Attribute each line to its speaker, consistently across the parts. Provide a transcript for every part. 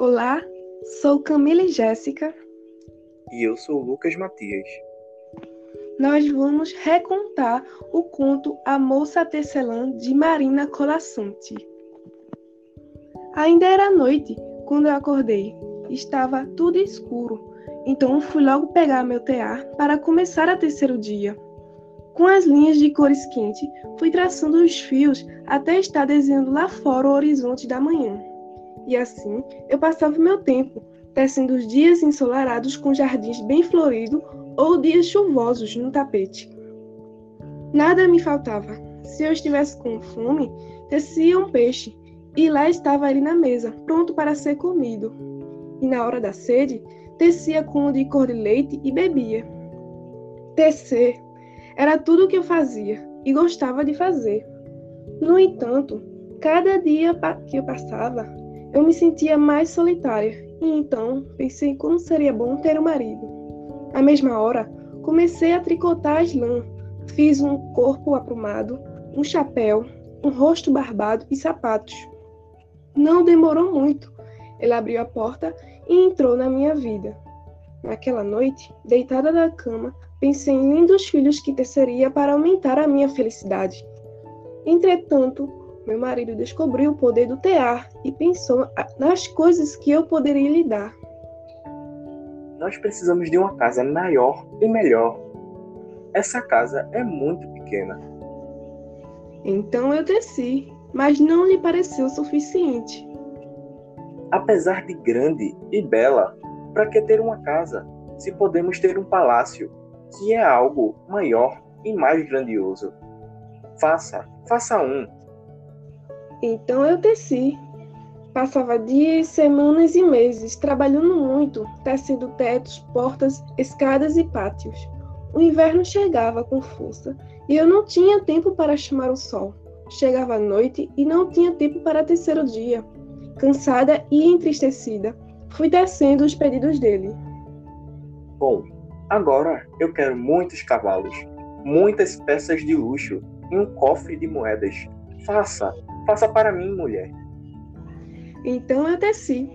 Speaker 1: Olá, sou Camila Jéssica.
Speaker 2: E eu sou Lucas Matias.
Speaker 1: Nós vamos recontar o conto A Moça Tecelã de Marina Colassante. Ainda era noite quando eu acordei. Estava tudo escuro, então fui logo pegar meu tear para começar a tecer o dia. Com as linhas de cores quentes, fui traçando os fios até estar desenhando lá fora o horizonte da manhã. E assim eu passava meu tempo, tecendo os dias ensolarados com jardins bem floridos ou dias chuvosos no tapete. Nada me faltava. Se eu estivesse com fome, tecia um peixe, e lá estava ele na mesa, pronto para ser comido. E na hora da sede, tecia com de cor de leite e bebia. Tecer era tudo o que eu fazia e gostava de fazer. No entanto, cada dia que eu passava, eu me sentia mais solitária e então pensei como seria bom ter um marido. À mesma hora, comecei a tricotar as lãs. Fiz um corpo aprumado, um chapéu, um rosto barbado e sapatos. Não demorou muito. Ele abriu a porta e entrou na minha vida. Naquela noite, deitada na cama, pensei em lindos filhos que teceria para aumentar a minha felicidade. Entretanto, meu marido descobriu o poder do tear e pensou nas coisas que eu poderia lhe dar.
Speaker 2: Nós precisamos de uma casa maior e melhor. Essa casa é muito pequena.
Speaker 1: Então eu desci, mas não lhe pareceu suficiente.
Speaker 2: Apesar de grande e bela, para que ter uma casa se podemos ter um palácio, que é algo maior e mais grandioso? Faça, faça um,
Speaker 1: então eu teci. Passava dias, semanas e meses trabalhando muito, tecendo tetos, portas, escadas e pátios. O inverno chegava com força e eu não tinha tempo para chamar o sol. Chegava a noite e não tinha tempo para tecer o dia. Cansada e entristecida, fui tecendo os pedidos dele.
Speaker 2: Bom, agora eu quero muitos cavalos, muitas peças de luxo e um cofre de moedas. Faça, Faça para mim, mulher.
Speaker 1: Então eu desci.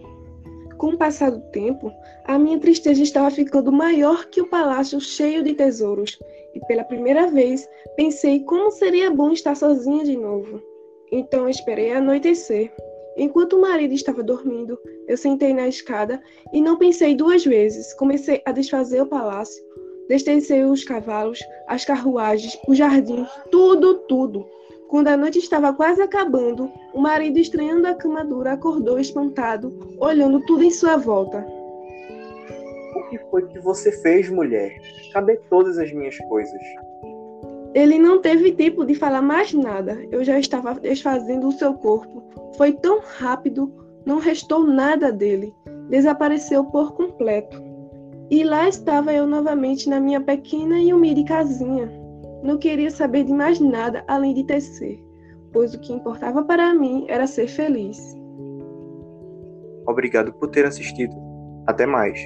Speaker 1: Com o passar do tempo, a minha tristeza estava ficando maior que o palácio cheio de tesouros, e pela primeira vez pensei como seria bom estar sozinha de novo. Então esperei anoitecer. Enquanto o marido estava dormindo, eu sentei na escada e não pensei duas vezes. Comecei a desfazer o palácio, destecei os cavalos, as carruagens, o jardim, tudo, tudo. Quando a noite estava quase acabando, o marido, estranhando a cama dura, acordou espantado, olhando tudo em sua volta.
Speaker 2: O que foi que você fez, mulher? Cadê todas as minhas coisas?
Speaker 1: Ele não teve tempo de falar mais nada. Eu já estava desfazendo o seu corpo. Foi tão rápido, não restou nada dele. Desapareceu por completo. E lá estava eu novamente na minha pequena e humilde casinha. Não queria saber de mais nada além de tecer, pois o que importava para mim era ser feliz.
Speaker 2: Obrigado por ter assistido. Até mais.